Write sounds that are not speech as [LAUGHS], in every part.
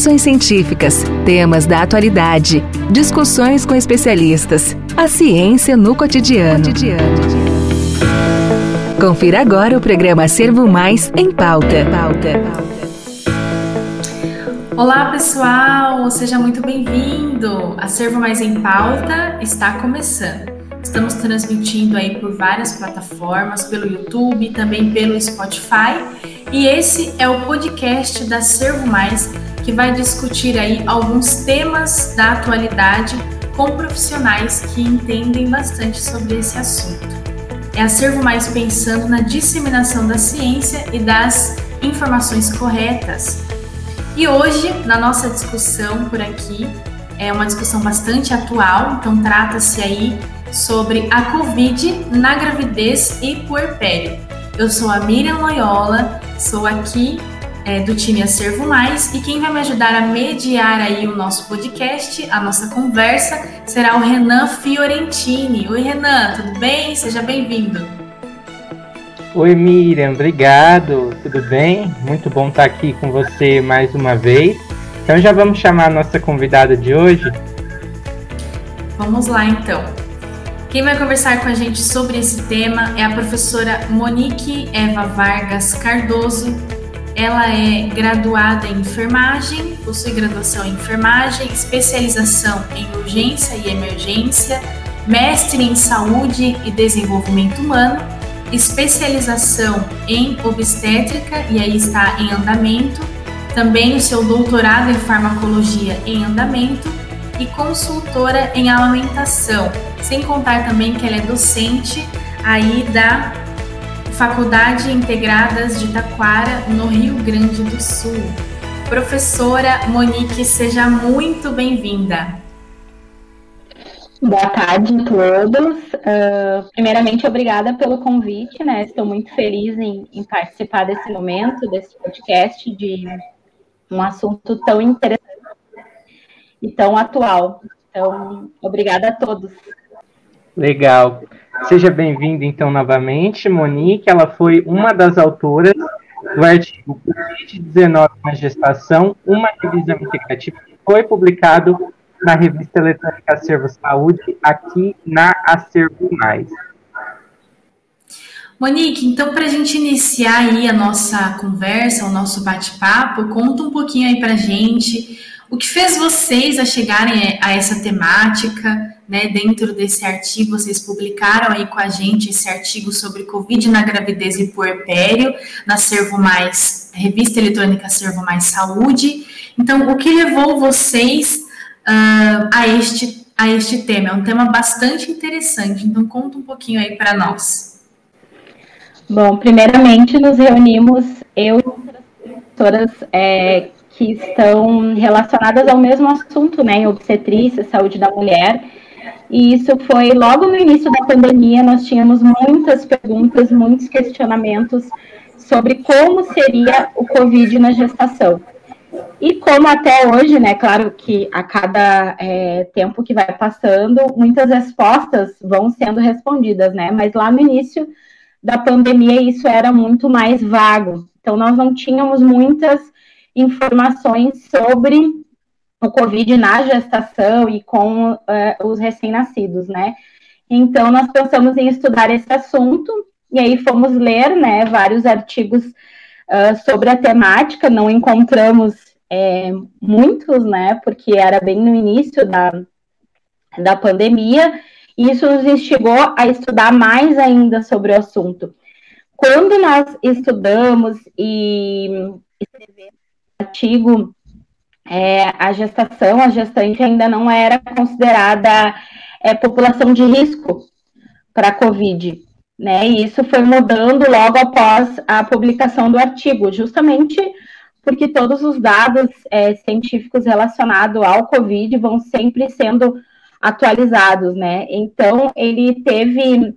Publicações científicas, temas da atualidade, discussões com especialistas. A ciência no cotidiano. Confira agora o programa Acervo Mais em pauta. Olá pessoal, seja muito bem-vindo. Acervo Mais em Pauta está começando. Estamos transmitindo aí por várias plataformas, pelo YouTube, também pelo Spotify. E esse é o podcast da Servo Mais, que vai discutir aí alguns temas da atualidade com profissionais que entendem bastante sobre esse assunto. É a Servo Mais pensando na disseminação da ciência e das informações corretas. E hoje, na nossa discussão por aqui, é uma discussão bastante atual, então trata-se aí sobre a Covid na gravidez e puerpério. Eu sou a Miriam Loyola, sou aqui é, do time Acervo Mais e quem vai me ajudar a mediar aí o nosso podcast, a nossa conversa, será o Renan Fiorentini. Oi Renan, tudo bem? Seja bem-vindo. Oi Miriam, obrigado, tudo bem? Muito bom estar aqui com você mais uma vez. Então já vamos chamar a nossa convidada de hoje? Vamos lá então. Quem vai conversar com a gente sobre esse tema é a professora Monique Eva Vargas Cardoso. Ela é graduada em enfermagem, possui graduação em enfermagem, especialização em urgência e emergência, mestre em saúde e desenvolvimento humano, especialização em obstétrica e aí está em andamento, também o seu doutorado em farmacologia em andamento e consultora em amamentação, sem contar também que ela é docente aí da Faculdade Integradas de Taquara, no Rio Grande do Sul. Professora Monique, seja muito bem-vinda. Boa tarde a todos. Uh, primeiramente, obrigada pelo convite, né? Estou muito feliz em, em participar desse momento, desse podcast de um assunto tão interessante e tão atual. Então, obrigada a todos. Legal. Seja bem-vinda, então, novamente, Monique. Ela foi uma das autoras do artigo Covid-19 na gestação, uma revisão integrativa, que foi publicado na revista eletrônica Acervo Saúde, aqui na Acervo Mais. Monique, então para a gente iniciar aí a nossa conversa, o nosso bate-papo, conta um pouquinho aí para a gente o que fez vocês a chegarem a essa temática, né? Dentro desse artigo, vocês publicaram aí com a gente esse artigo sobre Covid na gravidez e puerpério, na Servo Mais, revista eletrônica Servo Mais Saúde. Então, o que levou vocês uh, a, este, a este tema? É um tema bastante interessante, então conta um pouquinho aí para nós. Bom, primeiramente nos reunimos eu e outras professoras é, que estão relacionadas ao mesmo assunto, né, em obstetrícia, saúde da mulher. E isso foi logo no início da pandemia, nós tínhamos muitas perguntas, muitos questionamentos sobre como seria o Covid na gestação. E como até hoje, né, claro que a cada é, tempo que vai passando, muitas respostas vão sendo respondidas, né, mas lá no início da pandemia isso era muito mais vago. Então, nós não tínhamos muitas informações sobre o Covid na gestação e com uh, os recém-nascidos, né? Então, nós pensamos em estudar esse assunto e aí fomos ler, né, vários artigos uh, sobre a temática, não encontramos é, muitos, né, porque era bem no início da, da pandemia, e isso nos instigou a estudar mais ainda sobre o assunto. Quando nós estudamos e escrevemos artigo, é, a gestação, a gestante ainda não era considerada é, população de risco para a Covid. Né? E isso foi mudando logo após a publicação do artigo, justamente porque todos os dados é, científicos relacionados ao Covid vão sempre sendo atualizados, né? Então, ele teve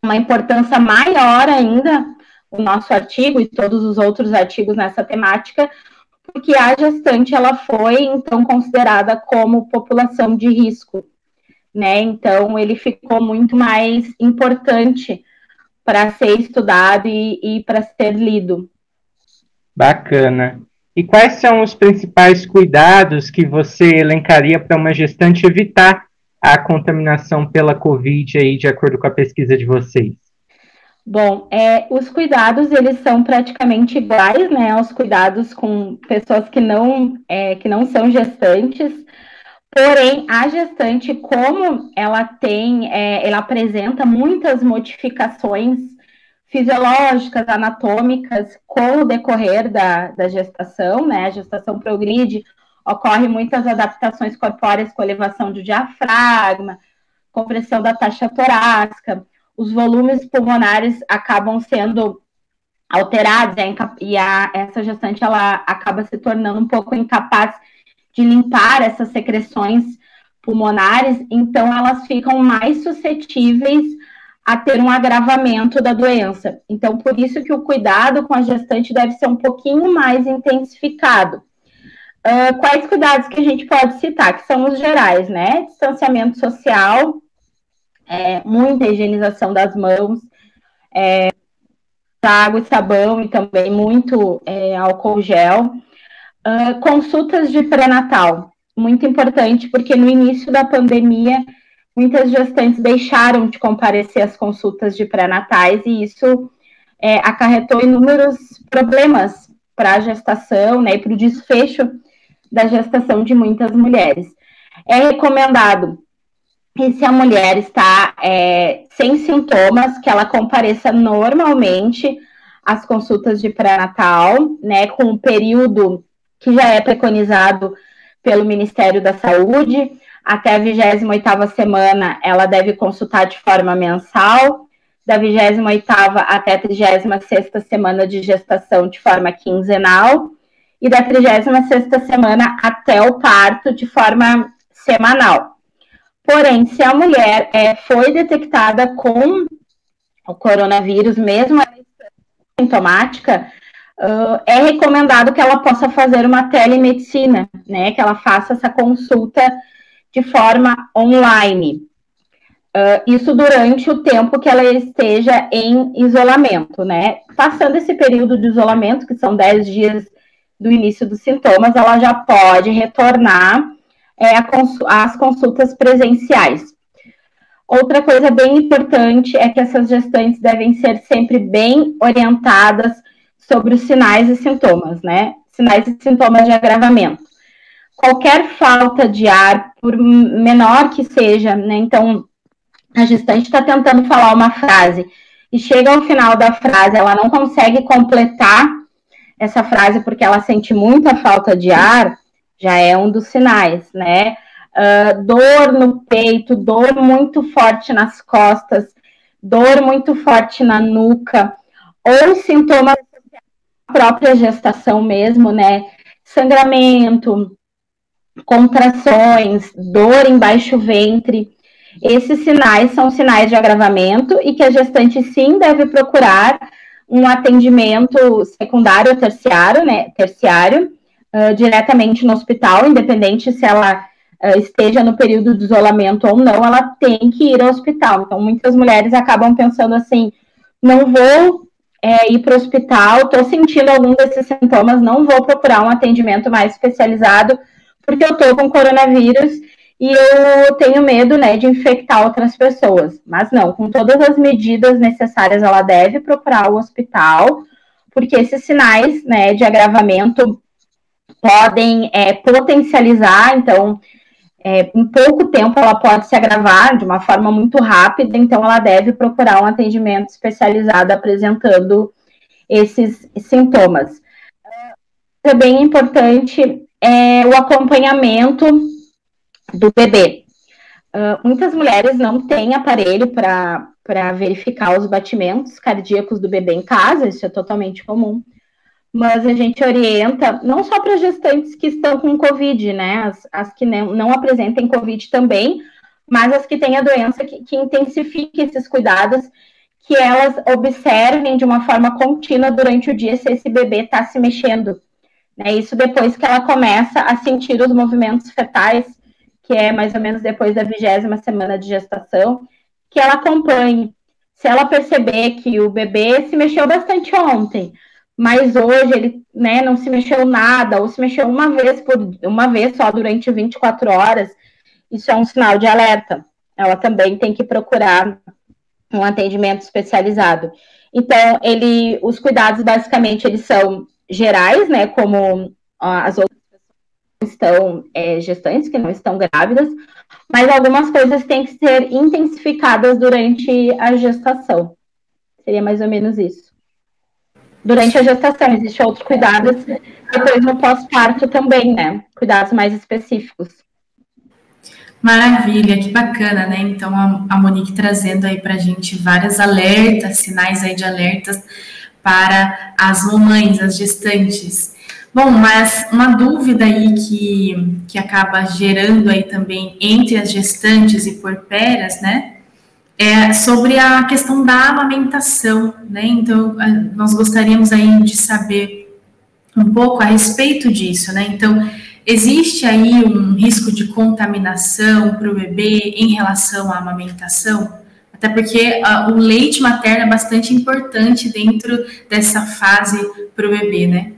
uma importância maior ainda, o nosso artigo e todos os outros artigos nessa temática, porque a gestante ela foi então considerada como população de risco, né? Então ele ficou muito mais importante para ser estudado e, e para ser lido. Bacana. E quais são os principais cuidados que você elencaria para uma gestante evitar a contaminação pela Covid aí, de acordo com a pesquisa de vocês? Bom, é, os cuidados eles são praticamente iguais, né, aos cuidados com pessoas que não é, que não são gestantes. Porém, a gestante, como ela tem, é, ela apresenta muitas modificações fisiológicas, anatômicas, com o decorrer da, da gestação, né? A gestação progride, ocorre muitas adaptações corpóreas com elevação do diafragma, compressão da taxa torácica, os volumes pulmonares acabam sendo alterados é e a, essa gestante ela acaba se tornando um pouco incapaz de limpar essas secreções pulmonares, então elas ficam mais suscetíveis a ter um agravamento da doença. Então, por isso que o cuidado com a gestante deve ser um pouquinho mais intensificado. Uh, quais cuidados que a gente pode citar? Que são os gerais, né? Distanciamento social, é, muita higienização das mãos, é, água e sabão e também muito é, álcool gel. Uh, consultas de pré-natal, muito importante, porque no início da pandemia, muitas gestantes deixaram de comparecer às consultas de pré-natais e isso é, acarretou inúmeros problemas para a gestação né, e para o desfecho da gestação de muitas mulheres. É recomendado e se a mulher está é, sem sintomas, que ela compareça normalmente às consultas de pré-natal, né, com o período que já é preconizado pelo Ministério da Saúde, até a 28ª semana, ela deve consultar de forma mensal, da 28ª até a 36ª semana de gestação de forma quinzenal, e da 36ª semana até o parto de forma semanal. Porém, se a mulher é, foi detectada com o coronavírus, mesmo sintomática, uh, é recomendado que ela possa fazer uma telemedicina, né? Que ela faça essa consulta de forma online. Uh, isso durante o tempo que ela esteja em isolamento, né? Passando esse período de isolamento, que são 10 dias do início dos sintomas, ela já pode retornar é, as consultas presenciais. Outra coisa bem importante é que essas gestantes devem ser sempre bem orientadas sobre os sinais e sintomas, né? Sinais e sintomas de agravamento. Qualquer falta de ar, por menor que seja, né? Então, a gestante está tentando falar uma frase e chega ao final da frase, ela não consegue completar essa frase porque ela sente muita falta de ar, já é um dos sinais, né? Uh, dor no peito, dor muito forte nas costas, dor muito forte na nuca, ou sintomas da própria gestação mesmo, né? Sangramento, contrações, dor embaixo ventre. Esses sinais são sinais de agravamento e que a gestante sim deve procurar um atendimento secundário ou terciário, né? Terciário, uh, diretamente no hospital, independente se ela uh, esteja no período de isolamento ou não, ela tem que ir ao hospital. Então, muitas mulheres acabam pensando assim: não vou é, ir para o hospital, estou sentindo algum desses sintomas, não vou procurar um atendimento mais especializado, porque eu estou com coronavírus e eu tenho medo, né, de infectar outras pessoas. Mas não, com todas as medidas necessárias, ela deve procurar o hospital, porque esses sinais, né, de agravamento podem é, potencializar, então, é, em pouco tempo ela pode se agravar de uma forma muito rápida, então ela deve procurar um atendimento especializado apresentando esses sintomas. É bem importante é o acompanhamento do bebê. Uh, muitas mulheres não têm aparelho para verificar os batimentos cardíacos do bebê em casa, isso é totalmente comum mas a gente orienta não só para gestantes que estão com Covid, né? As, as que não, não, apresentem Covid também, mas as que têm a doença que, que intensifique esses cuidados, que elas observem de uma forma contínua durante o dia se esse bebê está se mexendo. Né? Isso depois que ela começa a sentir os movimentos fetais, que é mais ou menos depois da vigésima semana de gestação, que ela acompanhe. Se ela perceber que o bebê se mexeu bastante ontem, mas hoje ele né, não se mexeu nada, ou se mexeu uma vez por uma vez só durante 24 horas, isso é um sinal de alerta. Ela também tem que procurar um atendimento especializado. Então, ele, os cuidados basicamente eles são gerais, né, como as outras estão é, gestantes, que não estão grávidas, mas algumas coisas têm que ser intensificadas durante a gestação. Seria mais ou menos isso durante a gestação. Existem outros cuidados depois no pós-parto também, né? Cuidados mais específicos. Maravilha, que bacana, né? Então a, Monique trazendo aí para a gente vários alertas, sinais aí de alertas para as mamães, as gestantes. Bom, mas uma dúvida aí que, que acaba gerando aí também entre as gestantes e porperas, né? É sobre a questão da amamentação, né? Então, nós gostaríamos aí de saber um pouco a respeito disso, né? Então, existe aí um risco de contaminação para o bebê em relação à amamentação? Até porque uh, o leite materno é bastante importante dentro dessa fase para o bebê, né?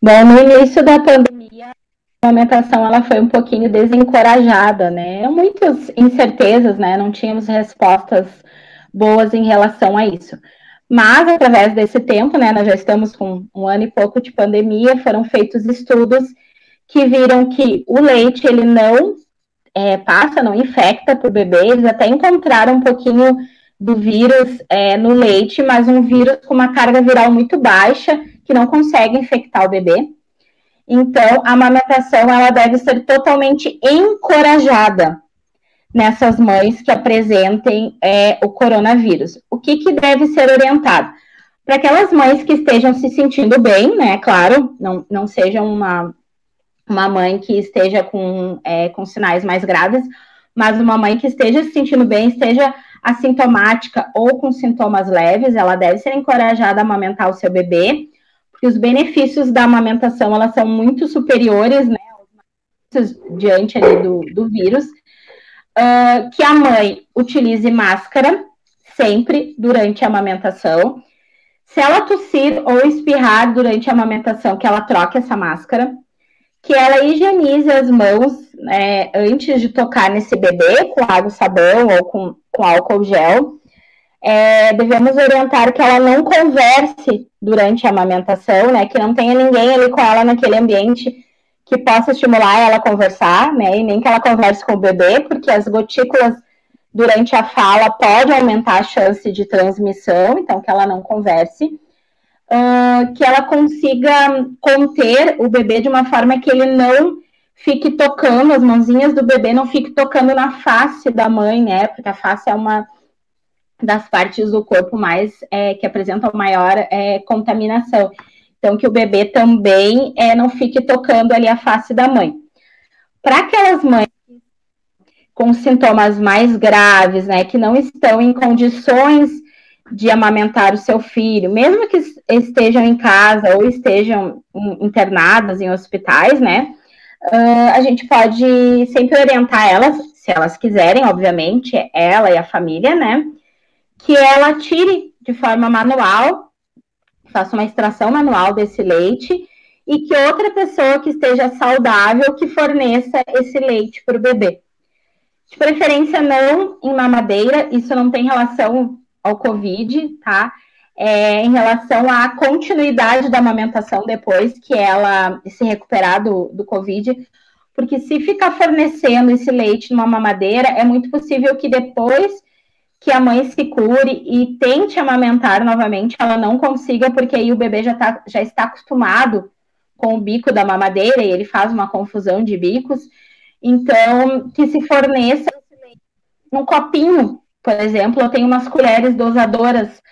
Bom, no início da pandemia, a amamentação ela foi um pouquinho desencorajada, né? Muitas incertezas, né? Não tínhamos respostas boas em relação a isso. Mas, através desse tempo, né, nós já estamos com um ano e pouco de pandemia, foram feitos estudos que viram que o leite, ele não é, passa, não infecta para o bebê, eles até encontraram um pouquinho do vírus é, no leite, mas um vírus com uma carga viral muito baixa, que não consegue infectar o bebê. Então, a amamentação ela deve ser totalmente encorajada nessas mães que apresentem é, o coronavírus. O que, que deve ser orientado? Para aquelas mães que estejam se sentindo bem, né? Claro, não, não seja uma, uma mãe que esteja com, é, com sinais mais graves, mas uma mãe que esteja se sentindo bem, esteja assintomática ou com sintomas leves, ela deve ser encorajada a amamentar o seu bebê porque os benefícios da amamentação elas são muito superiores, né, diante ali do, do vírus, uh, que a mãe utilize máscara sempre durante a amamentação. Se ela tossir ou espirrar durante a amamentação, que ela troque essa máscara, que ela higienize as mãos né, antes de tocar nesse bebê com água, sabão ou com, com álcool gel é, devemos orientar que ela não converse durante a amamentação, né? Que não tenha ninguém ali com ela naquele ambiente que possa estimular ela a conversar, né? E nem que ela converse com o bebê, porque as gotículas durante a fala pode aumentar a chance de transmissão, então que ela não converse. Uh, que ela consiga conter o bebê de uma forma que ele não fique tocando, as mãozinhas do bebê não fiquem tocando na face da mãe, né? Porque a face é uma das partes do corpo mais é, que apresentam maior é, contaminação. Então, que o bebê também é, não fique tocando ali a face da mãe. Para aquelas mães com sintomas mais graves, né, que não estão em condições de amamentar o seu filho, mesmo que estejam em casa ou estejam internadas em hospitais, né, uh, a gente pode sempre orientar elas, se elas quiserem, obviamente, ela e a família, né, que ela tire de forma manual, faça uma extração manual desse leite e que outra pessoa que esteja saudável que forneça esse leite para o bebê. De preferência não em mamadeira, isso não tem relação ao Covid, tá? É, em relação à continuidade da amamentação depois que ela se recuperar do, do Covid, porque se ficar fornecendo esse leite numa mamadeira, é muito possível que depois que a mãe se cure e tente amamentar novamente, ela não consiga, porque aí o bebê já, tá, já está acostumado com o bico da mamadeira e ele faz uma confusão de bicos. Então, que se forneça num copinho, por exemplo, eu tenho umas colheres dosadoras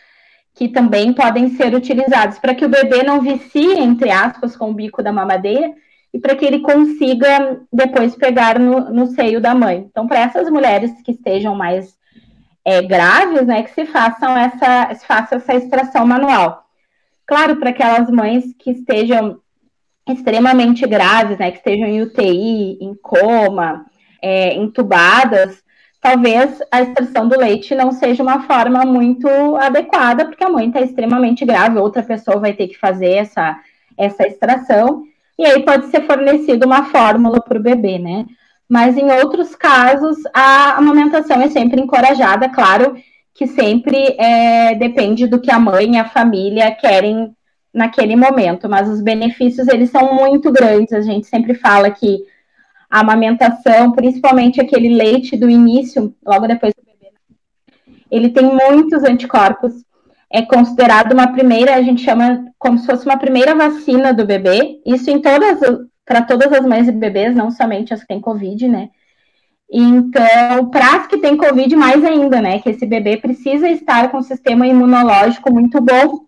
que também podem ser utilizadas para que o bebê não vicie, entre aspas, com o bico da mamadeira e para que ele consiga depois pegar no, no seio da mãe. Então, para essas mulheres que estejam mais é, graves, né, que se façam essa, se faça essa extração manual. Claro, para aquelas mães que estejam extremamente graves, né, que estejam em UTI, em coma, é, entubadas, talvez a extração do leite não seja uma forma muito adequada, porque a mãe está extremamente grave, outra pessoa vai ter que fazer essa, essa extração, e aí pode ser fornecida uma fórmula para o bebê, né? Mas em outros casos, a amamentação é sempre encorajada, claro que sempre é, depende do que a mãe e a família querem naquele momento, mas os benefícios eles são muito grandes. A gente sempre fala que a amamentação, principalmente aquele leite do início, logo depois do bebê, ele tem muitos anticorpos. É considerado uma primeira, a gente chama como se fosse uma primeira vacina do bebê. Isso em todas para todas as mães e bebês, não somente as que têm Covid, né? Então, para as que têm Covid, mais ainda, né? Que esse bebê precisa estar com um sistema imunológico muito bom uh,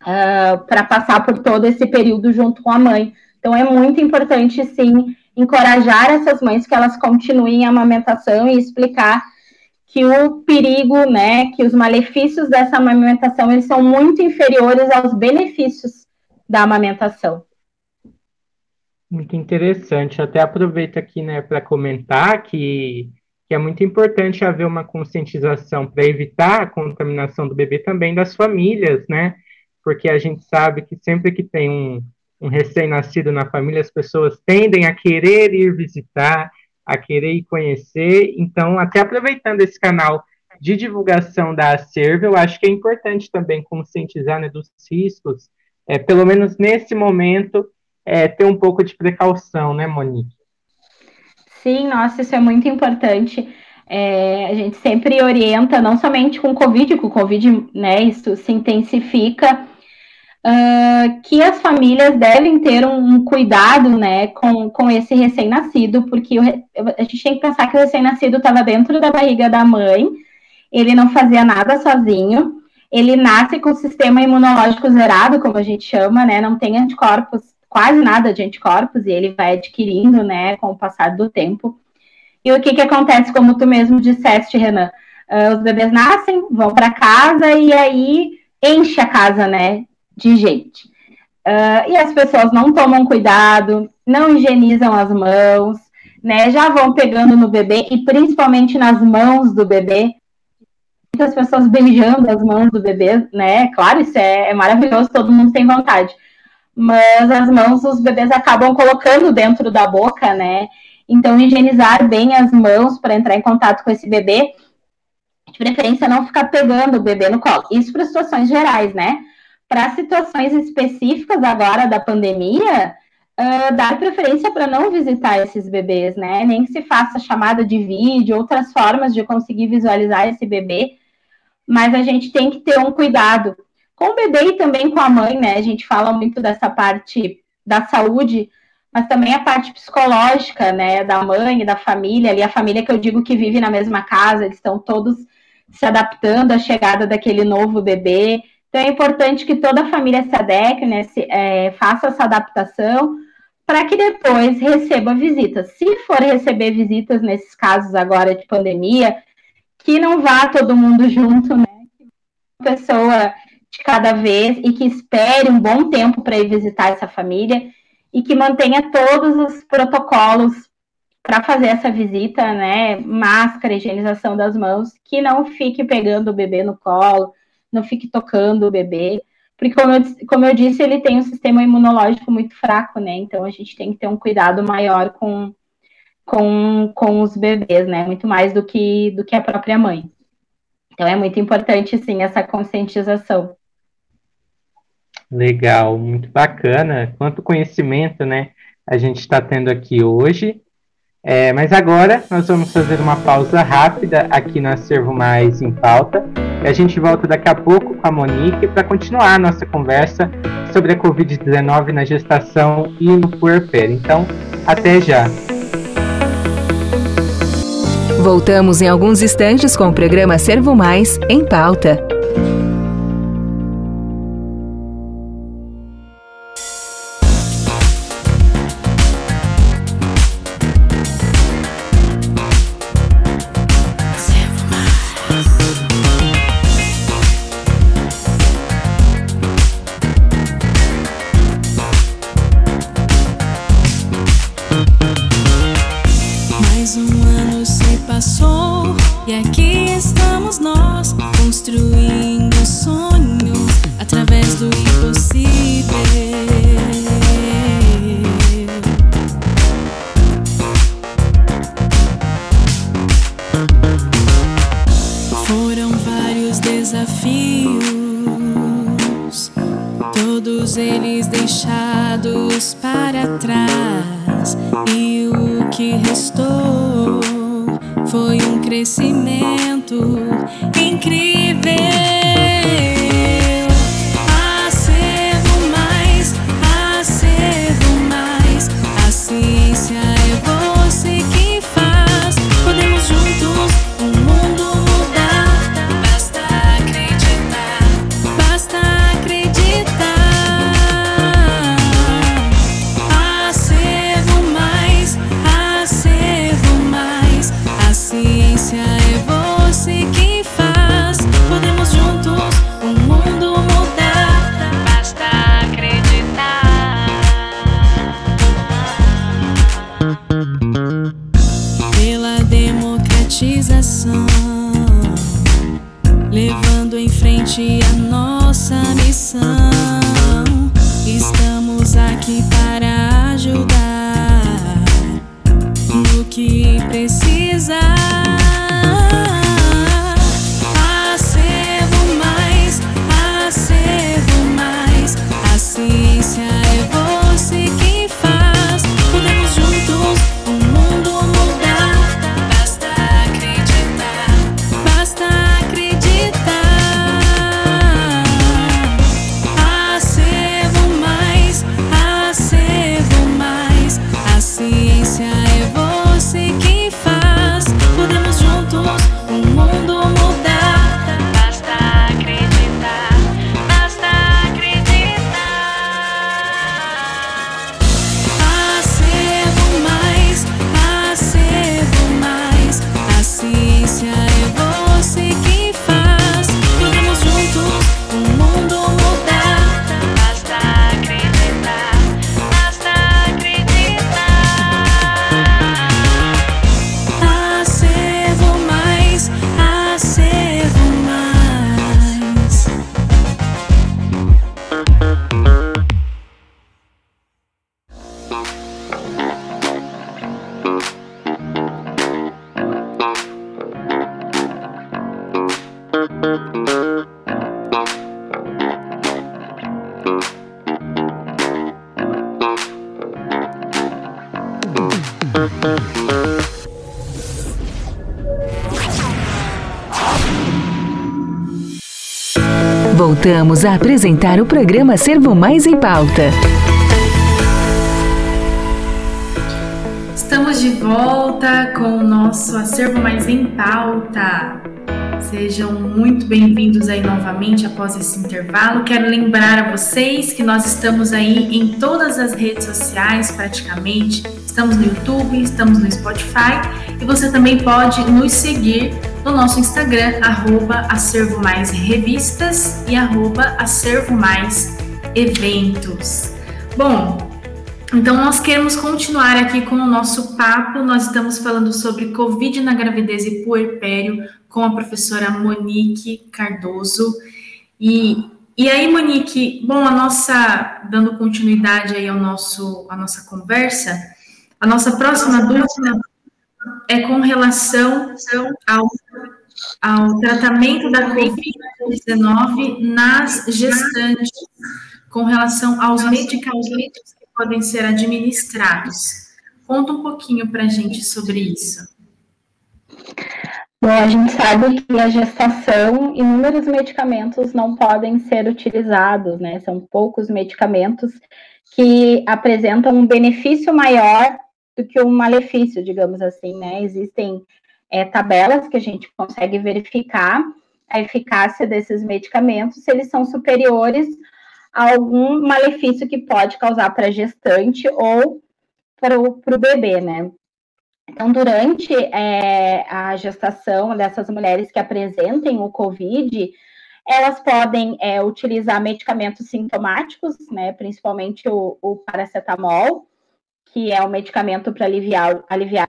ah, para passar por todo esse período junto com a mãe. Então, é muito importante, sim, encorajar essas mães que elas continuem a amamentação e explicar que o perigo, né, que os malefícios dessa amamentação, eles são muito inferiores aos benefícios da amamentação. Muito interessante. Até aproveito aqui, né, para comentar que, que é muito importante haver uma conscientização para evitar a contaminação do bebê também das famílias, né? Porque a gente sabe que sempre que tem um, um recém-nascido na família, as pessoas tendem a querer ir visitar, a querer ir conhecer. Então, até aproveitando esse canal de divulgação da Acervo, eu acho que é importante também conscientizar né, dos riscos, é, pelo menos nesse momento, é, ter um pouco de precaução, né, Monique? Sim, nossa, isso é muito importante. É, a gente sempre orienta, não somente com o Covid, com o Covid, né, isso se intensifica, uh, que as famílias devem ter um, um, cuidado, né, com, com esse recém-nascido, porque o, a gente tem que pensar que o recém-nascido estava dentro da barriga da mãe, ele não fazia nada sozinho, ele nasce com o sistema imunológico zerado, como a gente chama, né, não tem anticorpos quase nada de anticorpos e ele vai adquirindo, né, com o passar do tempo. E o que que acontece, como tu mesmo disseste, Renan? Uh, os bebês nascem, vão para casa e aí enche a casa, né, de gente. Uh, e as pessoas não tomam cuidado, não higienizam as mãos, né, já vão pegando no bebê e principalmente nas mãos do bebê. Muitas pessoas beijando as mãos do bebê, né? Claro, isso é, é maravilhoso, todo mundo tem vontade mas as mãos os bebês acabam colocando dentro da boca, né? Então, higienizar bem as mãos para entrar em contato com esse bebê, de preferência não ficar pegando o bebê no colo. Isso para situações gerais, né? Para situações específicas agora da pandemia, uh, dar preferência para não visitar esses bebês, né? Nem que se faça chamada de vídeo, outras formas de conseguir visualizar esse bebê, mas a gente tem que ter um cuidado com o bebê e também com a mãe, né? A gente fala muito dessa parte da saúde, mas também a parte psicológica, né? Da mãe da família, ali a família que eu digo que vive na mesma casa, eles estão todos se adaptando à chegada daquele novo bebê. Então é importante que toda a família se adeque, né? Se, é, faça essa adaptação para que depois receba visitas. Se for receber visitas nesses casos agora de pandemia, que não vá todo mundo junto, né? pessoa de cada vez e que espere um bom tempo para ir visitar essa família e que mantenha todos os protocolos para fazer essa visita, né? Máscara, higienização das mãos, que não fique pegando o bebê no colo, não fique tocando o bebê, porque como eu, como eu disse, ele tem um sistema imunológico muito fraco, né? Então a gente tem que ter um cuidado maior com, com, com os bebês, né? Muito mais do que, do que a própria mãe. Então é muito importante, sim, essa conscientização. Legal, muito bacana. Quanto conhecimento, né, a gente está tendo aqui hoje. É, mas agora nós vamos fazer uma pausa rápida aqui no Acervo Mais em Pauta. E a gente volta daqui a pouco com a Monique para continuar a nossa conversa sobre a Covid-19 na gestação e no puerpério. Então, até já! Voltamos em alguns instantes com o programa Servo Mais em pauta. been Voltamos a apresentar o programa Servo Mais em Pauta. Estamos de volta com o nosso Acervo Mais em Pauta. Sejam muito bem-vindos aí novamente após esse intervalo. Quero lembrar a vocês que nós estamos aí em todas as redes sociais, praticamente. Estamos no YouTube, estamos no Spotify e você também pode nos seguir no nosso Instagram, arroba acervo mais revistas e arroba acervo mais eventos. Bom, então nós queremos continuar aqui com o nosso papo. Nós estamos falando sobre Covid na gravidez e puerpério com a professora Monique Cardoso. E, e aí, Monique, bom, a nossa, dando continuidade aí ao nosso, à nossa conversa, a nossa próxima dúvida é com relação ao, ao tratamento da Covid-19 nas gestantes, com relação aos medicamentos que podem ser administrados. Conta um pouquinho para a gente sobre isso. Bom, a gente sabe que a gestação, inúmeros medicamentos não podem ser utilizados, né? São poucos medicamentos que apresentam um benefício maior do que um malefício, digamos assim, né? Existem é, tabelas que a gente consegue verificar a eficácia desses medicamentos, se eles são superiores a algum malefício que pode causar para a gestante ou para o bebê, né? Então, durante é, a gestação dessas mulheres que apresentem o COVID, elas podem é, utilizar medicamentos sintomáticos, né, principalmente o, o paracetamol, que é um medicamento para aliviar, aliviar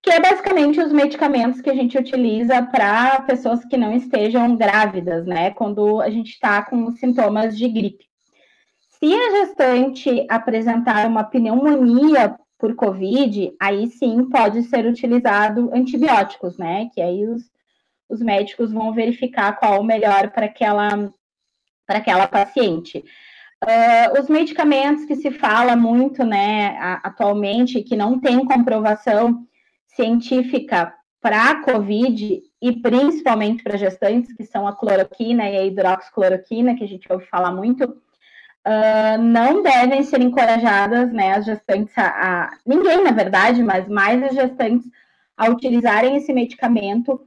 que é basicamente os medicamentos que a gente utiliza para pessoas que não estejam grávidas, né? Quando a gente está com sintomas de gripe. Se a gestante apresentar uma pneumonia por Covid, aí sim pode ser utilizado antibióticos, né? Que aí os, os médicos vão verificar qual o melhor para aquela, para aquela paciente. Uh, os medicamentos que se fala muito, né, atualmente, que não tem comprovação científica para a COVID e principalmente para gestantes, que são a cloroquina e a hidroxicloroquina, que a gente ouve falar muito, uh, não devem ser encorajadas, né, as gestantes a, a, ninguém, na verdade, mas mais as gestantes a utilizarem esse medicamento,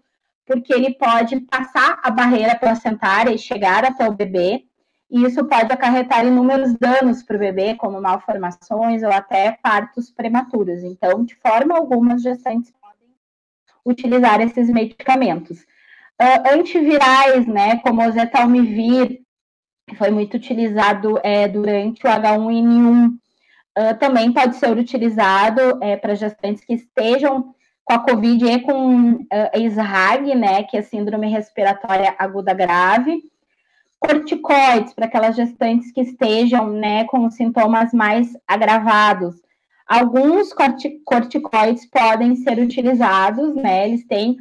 porque ele pode passar a barreira placentária e chegar até o bebê, e isso pode acarretar inúmeros danos para o bebê, como malformações ou até partos prematuros. Então, de forma alguma, as gestantes podem utilizar esses medicamentos. Uh, antivirais, né, como o zetalmivir, foi muito utilizado é, durante o H1N1, uh, também pode ser utilizado é, para gestantes que estejam com a COVID e com uh, SRAG, né, que é síndrome respiratória aguda grave, corticoides para aquelas gestantes que estejam, né, com sintomas mais agravados. Alguns corticoides podem ser utilizados, né, eles têm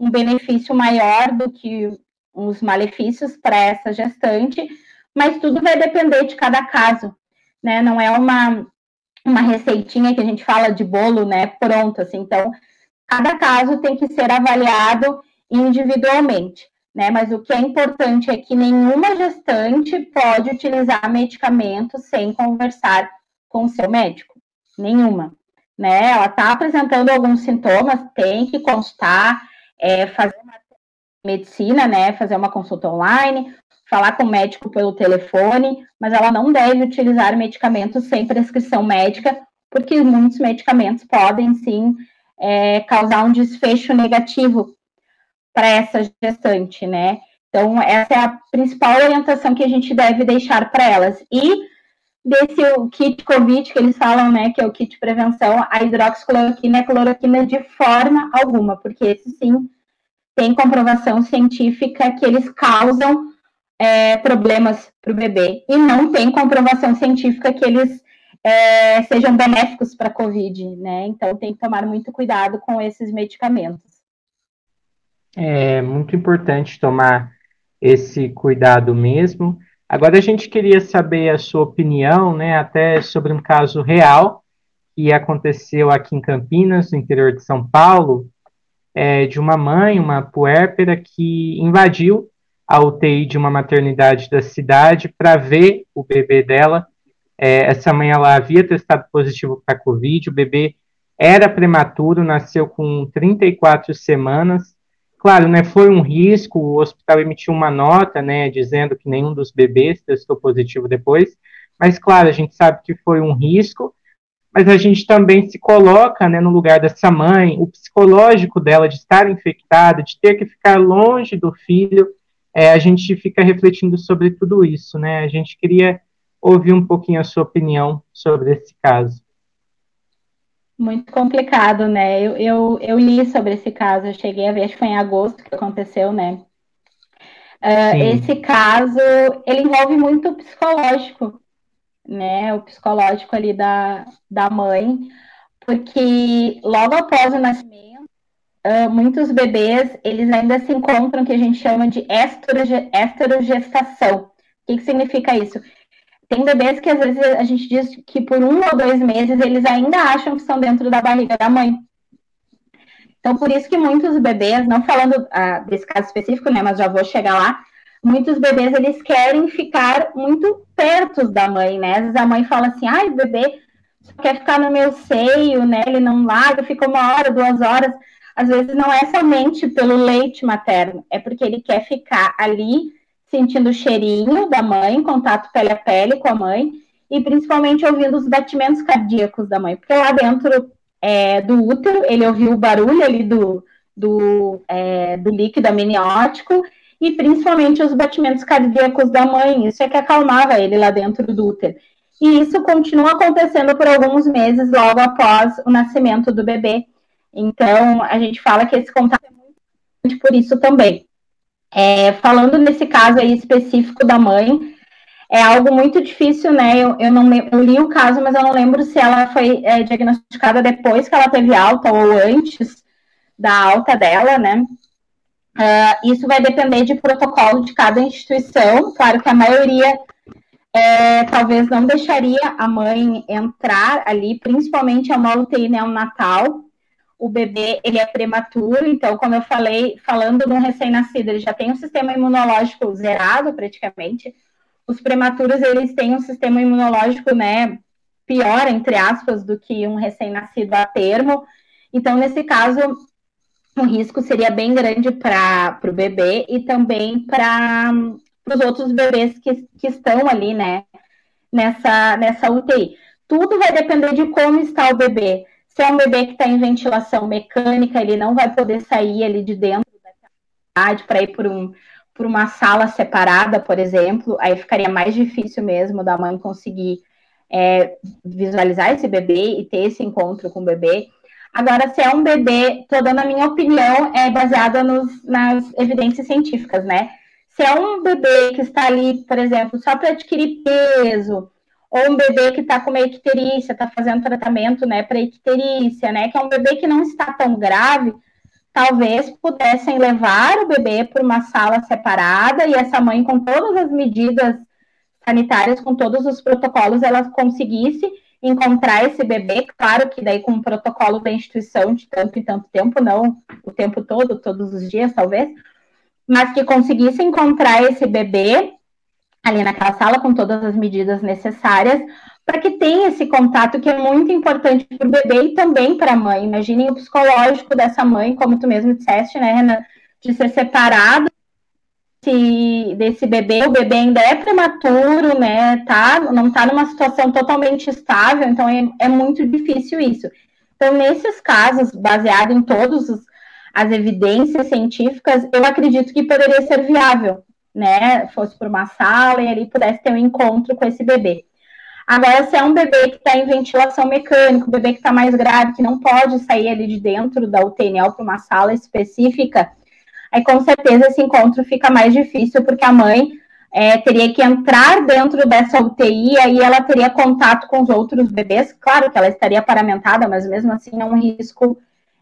um benefício maior do que os malefícios para essa gestante, mas tudo vai depender de cada caso, né? Não é uma, uma receitinha que a gente fala de bolo, né? Pronto, assim. Então, cada caso tem que ser avaliado individualmente, né? Mas o que é importante é que nenhuma gestante pode utilizar medicamento sem conversar com o seu médico, nenhuma, né? Ela está apresentando alguns sintomas, tem que constar, é, fazer uma medicina, né? Fazer uma consulta online, falar com o médico pelo telefone, mas ela não deve utilizar medicamentos sem prescrição médica, porque muitos medicamentos podem sim é, causar um desfecho negativo para essa gestante, né? Então, essa é a principal orientação que a gente deve deixar para elas. E desse kit COVID que eles falam, né, que é o kit prevenção, a hidroxicloroquina é cloroquina de forma alguma, porque esse sim tem comprovação científica que eles causam é, problemas para o bebê e não tem comprovação científica que eles é, sejam benéficos para a COVID, né? Então tem que tomar muito cuidado com esses medicamentos. É muito importante tomar esse cuidado mesmo. Agora a gente queria saber a sua opinião, né, até sobre um caso real que aconteceu aqui em Campinas, no interior de São Paulo, é, de uma mãe, uma puérpera, que invadiu a UTI de uma maternidade da cidade para ver o bebê dela. É, essa mãe ela havia testado positivo para Covid, o bebê era prematuro, nasceu com 34 semanas. Claro, né, foi um risco, o hospital emitiu uma nota, né, dizendo que nenhum dos bebês testou positivo depois, mas claro, a gente sabe que foi um risco, mas a gente também se coloca, né, no lugar dessa mãe, o psicológico dela de estar infectada, de ter que ficar longe do filho, é, a gente fica refletindo sobre tudo isso, né? A gente queria ouvir um pouquinho a sua opinião sobre esse caso. Muito complicado, né? Eu, eu, eu li sobre esse caso, eu cheguei a ver, acho que foi em agosto que aconteceu, né? Uh, esse caso, ele envolve muito o psicológico, né? O psicológico ali da, da mãe, porque logo após o nascimento, uh, muitos bebês, eles ainda se encontram que a gente chama de esterogestação. esterogestação. O que, que significa isso? Tem bebês que às vezes a gente diz que por um ou dois meses eles ainda acham que estão dentro da barriga da mãe. Então, por isso que muitos bebês, não falando uh, desse caso específico, né, mas já vou chegar lá, muitos bebês eles querem ficar muito perto da mãe, né? Às vezes a mãe fala assim, ai, bebê quer ficar no meu seio, né? Ele não larga, fica uma hora, duas horas às vezes não é somente pelo leite materno, é porque ele quer ficar ali sentindo o cheirinho da mãe, contato pele a pele com a mãe, e principalmente ouvindo os batimentos cardíacos da mãe, porque lá dentro é, do útero ele ouviu o barulho ali do, do, é, do líquido amniótico e principalmente os batimentos cardíacos da mãe, isso é que acalmava ele lá dentro do útero. E isso continua acontecendo por alguns meses logo após o nascimento do bebê. Então, a gente fala que esse contato é muito importante por isso também. É, falando nesse caso aí específico da mãe, é algo muito difícil, né? Eu, eu não eu li o caso, mas eu não lembro se ela foi é, diagnosticada depois que ela teve alta ou antes da alta dela, né? Uh, isso vai depender de protocolo de cada instituição. Claro que a maioria é, talvez não deixaria a mãe entrar ali, principalmente a uma UTI neonatal. O bebê ele é prematuro, então, como eu falei, falando de um recém-nascido, ele já tem um sistema imunológico zerado praticamente os prematuros eles têm um sistema imunológico, né, pior entre aspas do que um recém-nascido a termo. Então, nesse caso, o risco seria bem grande para o bebê e também para os outros bebês que, que estão ali, né, nessa, nessa UTI. Tudo vai depender de como está o bebê. Se é um bebê que está em ventilação mecânica, ele não vai poder sair ali de dentro da para ir por um por uma sala separada, por exemplo, aí ficaria mais difícil mesmo da mãe conseguir é, visualizar esse bebê e ter esse encontro com o bebê. Agora, se é um bebê, estou dando a minha opinião, é baseada nos, nas evidências científicas, né? Se é um bebê que está ali, por exemplo, só para adquirir peso, ou um bebê que está com uma icterícia, está fazendo tratamento, né, para icterícia, né, que é um bebê que não está tão grave, talvez pudessem levar o bebê para uma sala separada e essa mãe, com todas as medidas sanitárias, com todos os protocolos, ela conseguisse encontrar esse bebê, claro que daí com o protocolo da instituição de tanto e tanto tempo, não o tempo todo, todos os dias, talvez, mas que conseguisse encontrar esse bebê ali naquela sala com todas as medidas necessárias para que tenha esse contato que é muito importante para o bebê e também para a mãe. Imaginem o psicológico dessa mãe, como tu mesmo disseste, né, Renan, de ser separado desse, desse bebê. O bebê ainda é prematuro, né, tá, não está numa situação totalmente estável, então é, é muito difícil isso. Então, nesses casos, baseado em todas as evidências científicas, eu acredito que poderia ser viável, né, fosse por uma sala e ali pudesse ter um encontro com esse bebê. Agora, se é um bebê que está em ventilação mecânica, um bebê que está mais grave, que não pode sair ali de dentro da UTNL para uma sala específica, aí com certeza esse encontro fica mais difícil, porque a mãe é, teria que entrar dentro dessa UTI, aí ela teria contato com os outros bebês. Claro que ela estaria paramentada, mas mesmo assim é um risco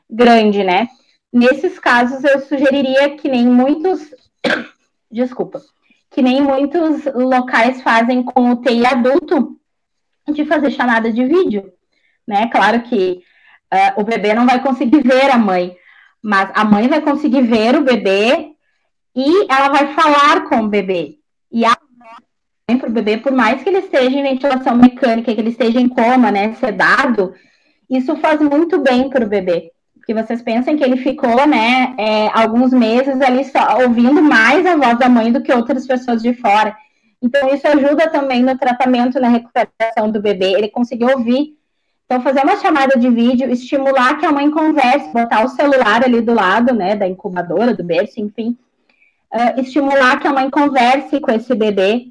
grande, né? Nesses casos, eu sugeriria que nem muitos. Desculpa. Que nem muitos locais fazem com UTI adulto, de fazer chamada de vídeo, né? Claro que uh, o bebê não vai conseguir ver a mãe, mas a mãe vai conseguir ver o bebê e ela vai falar com o bebê. E a mãe para o bebê, por mais que ele esteja em ventilação mecânica, que ele esteja em coma, né, sedado, isso faz muito bem para o bebê. Porque vocês pensam que ele ficou, né, é, alguns meses ali só ouvindo mais a voz da mãe do que outras pessoas de fora. Então, isso ajuda também no tratamento, na recuperação do bebê. Ele conseguiu ouvir. Então, fazer uma chamada de vídeo, estimular que a mãe converse, botar o celular ali do lado, né, da incubadora, do berço, enfim. Uh, estimular que a mãe converse com esse bebê,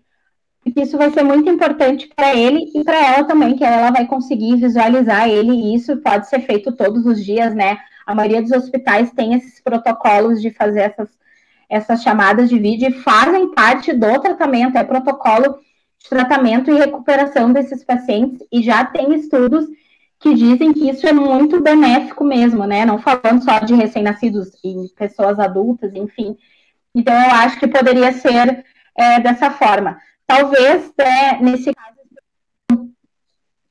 porque isso vai ser muito importante para ele e para ela também, que ela vai conseguir visualizar ele, e isso pode ser feito todos os dias, né? A maioria dos hospitais tem esses protocolos de fazer essas essas chamadas de vídeo fazem parte do tratamento, é protocolo de tratamento e recuperação desses pacientes, e já tem estudos que dizem que isso é muito benéfico mesmo, né? Não falando só de recém-nascidos e pessoas adultas, enfim. Então, eu acho que poderia ser é, dessa forma. Talvez, é, nesse caso,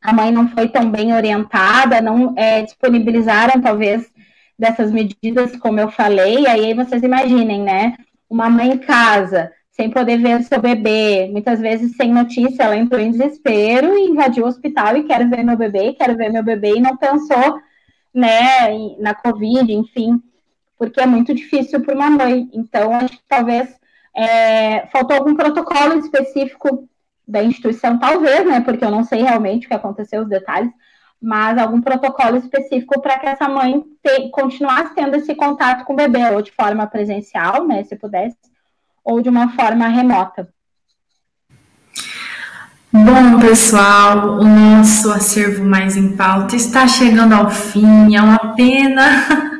a mãe não foi tão bem orientada, não é, disponibilizaram, talvez, dessas medidas, como eu falei, aí vocês imaginem, né? Uma mãe em casa, sem poder ver seu bebê, muitas vezes sem notícia, ela entrou em desespero e invadiu o hospital e quer ver meu bebê, quero ver meu bebê, e não pensou, né, na Covid, enfim, porque é muito difícil para uma mãe. Então, acho que talvez é, faltou algum protocolo específico da instituição, talvez, né, porque eu não sei realmente o que aconteceu, os detalhes, mas algum protocolo específico para que essa mãe te, continuasse tendo esse contato com o bebê, ou de forma presencial, né, se pudesse, ou de uma forma remota. Bom, pessoal, o nosso acervo mais em pauta está chegando ao fim, é uma pena. [LAUGHS]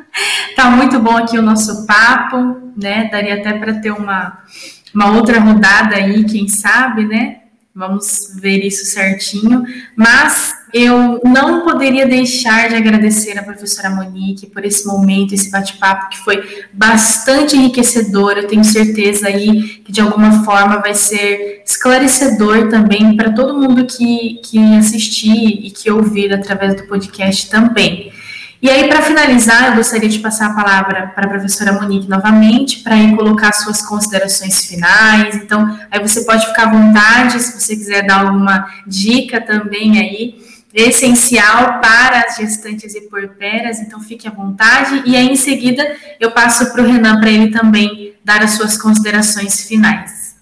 tá muito bom aqui o nosso papo, né? Daria até para ter uma, uma outra rodada aí, quem sabe, né? Vamos ver isso certinho. Mas eu não poderia deixar de agradecer a professora Monique por esse momento, esse bate-papo que foi bastante enriquecedor. Eu tenho certeza aí que de alguma forma vai ser esclarecedor também para todo mundo que, que assistir e que ouvir através do podcast também. E aí, para finalizar, eu gostaria de passar a palavra para a professora Monique novamente, para colocar suas considerações finais. Então, aí você pode ficar à vontade, se você quiser dar alguma dica também aí, essencial para as gestantes e porperas, então fique à vontade. E aí, em seguida, eu passo para o Renan para ele também dar as suas considerações finais.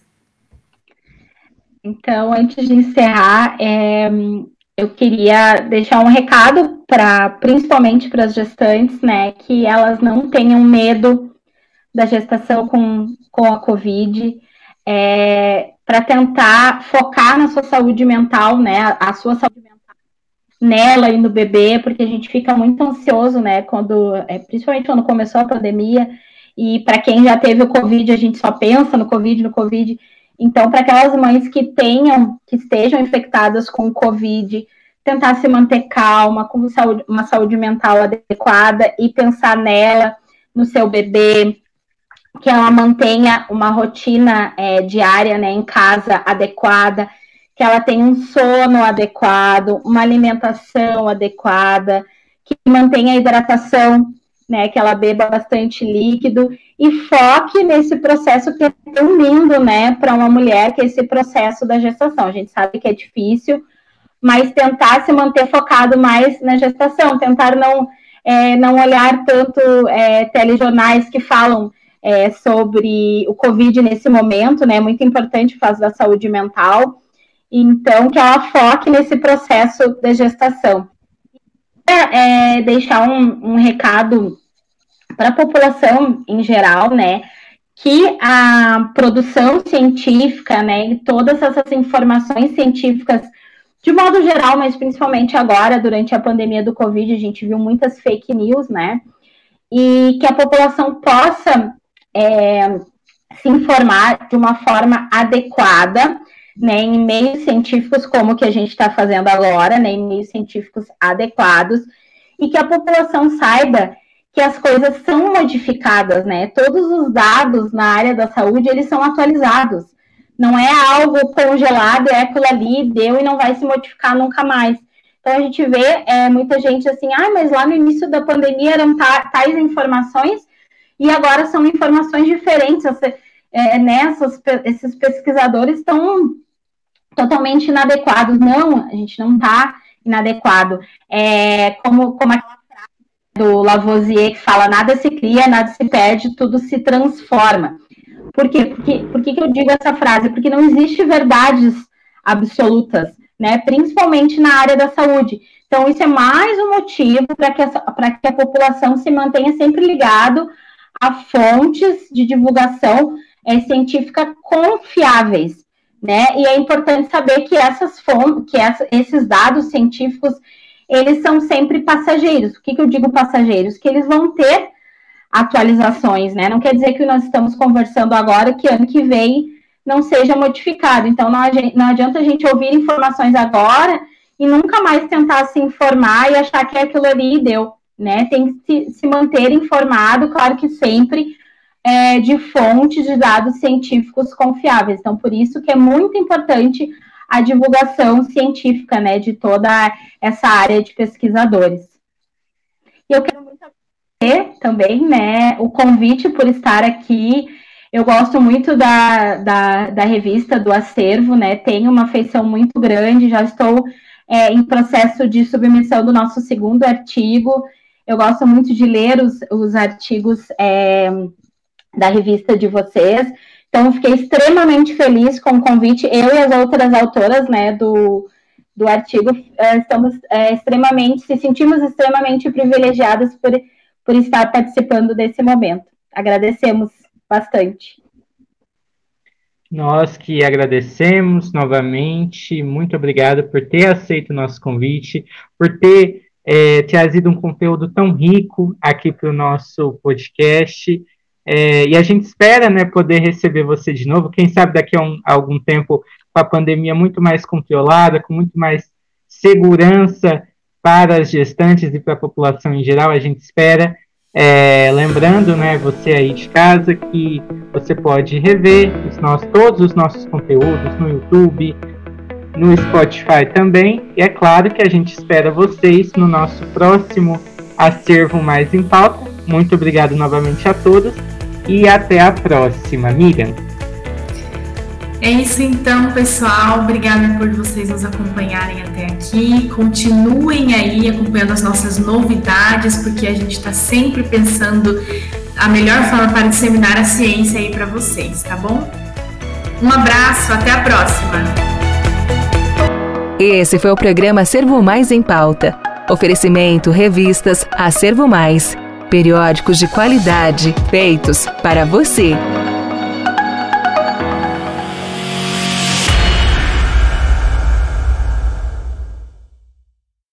Então, antes de encerrar, é, eu queria deixar um recado para, principalmente para as gestantes, né, que elas não tenham medo da gestação com, com a Covid, é, para tentar focar na sua saúde mental, né, a sua saúde mental nela e no bebê, porque a gente fica muito ansioso, né, quando, é, principalmente quando começou a pandemia, e para quem já teve o Covid, a gente só pensa no Covid, no Covid, então, para aquelas mães que tenham, que estejam infectadas com Covid, tentar se manter calma, com saúde, uma saúde mental adequada e pensar nela, no seu bebê, que ela mantenha uma rotina é, diária, né, em casa adequada, que ela tenha um sono adequado, uma alimentação adequada, que mantenha a hidratação né, que ela beba bastante líquido e foque nesse processo que é tão lindo, né, para uma mulher, que é esse processo da gestação. A gente sabe que é difícil, mas tentar se manter focado mais na gestação, tentar não, é, não olhar tanto é, telejornais que falam é, sobre o Covid nesse momento, né, é muito importante por causa da saúde mental, então que ela foque nesse processo da gestação. É, deixar um, um recado para a população em geral, né? Que a produção científica, né, e todas essas informações científicas, de modo geral, mas principalmente agora, durante a pandemia do Covid, a gente viu muitas fake news, né? E que a população possa é, se informar de uma forma adequada né, em meios científicos como o que a gente está fazendo agora, né, em meios científicos adequados, e que a população saiba que as coisas são modificadas, né? Todos os dados na área da saúde, eles são atualizados. Não é algo congelado, é aquilo ali, deu e não vai se modificar nunca mais. Então a gente vê é, muita gente assim, ah, mas lá no início da pandemia eram tais informações e agora são informações diferentes. É, nessas, né, esses pesquisadores estão totalmente inadequados. Não, a gente não está inadequado. É, como, como aquela do Lavoisier que fala, nada se cria, nada se perde, tudo se transforma. Por quê? Porque, por que, que eu digo essa frase? Porque não existe verdades absolutas, né? Principalmente na área da saúde. Então, isso é mais um motivo para que, que a população se mantenha sempre ligado a fontes de divulgação é, científica confiáveis né? E é importante saber que essas fontes, que essa, esses dados científicos, eles são sempre passageiros. O que, que eu digo passageiros? Que eles vão ter atualizações, né? Não quer dizer que nós estamos conversando agora que ano que vem não seja modificado. Então, não, adianta a gente ouvir informações agora e nunca mais tentar se informar e achar que é aquilo ali deu, né? Tem que se, se manter informado, claro que sempre é, de fontes de dados científicos confiáveis. Então, por isso que é muito importante a divulgação científica, né, de toda essa área de pesquisadores. E eu quero muito agradecer também, né, o convite por estar aqui. Eu gosto muito da, da, da revista, do acervo, né, tenho uma afeição muito grande, já estou é, em processo de submissão do nosso segundo artigo. Eu gosto muito de ler os, os artigos é, da revista de vocês. Então, fiquei extremamente feliz com o convite. Eu e as outras autoras, né, do, do artigo, eh, estamos é, extremamente, se sentimos extremamente privilegiadas por, por estar participando desse momento. Agradecemos bastante. Nós que agradecemos novamente, muito obrigado por ter aceito o nosso convite, por ter é, trazido um conteúdo tão rico aqui para o nosso podcast. É, e a gente espera né, poder receber você de novo, quem sabe daqui a, um, a algum tempo, com a pandemia muito mais controlada, com muito mais segurança para as gestantes e para a população em geral, a gente espera. É, lembrando, né, você aí de casa, que você pode rever os nossos, todos os nossos conteúdos no YouTube, no Spotify também. E é claro que a gente espera vocês no nosso próximo acervo mais em pauta. Muito obrigado novamente a todos e até a próxima, Miriam. É isso então, pessoal. Obrigada por vocês nos acompanharem até aqui. Continuem aí acompanhando as nossas novidades, porque a gente está sempre pensando a melhor forma para disseminar a ciência aí para vocês, tá bom? Um abraço, até a próxima. Esse foi o programa Acervo Mais em Pauta. Oferecimento, revistas, Acervo Mais. Periódicos de qualidade, feitos para você.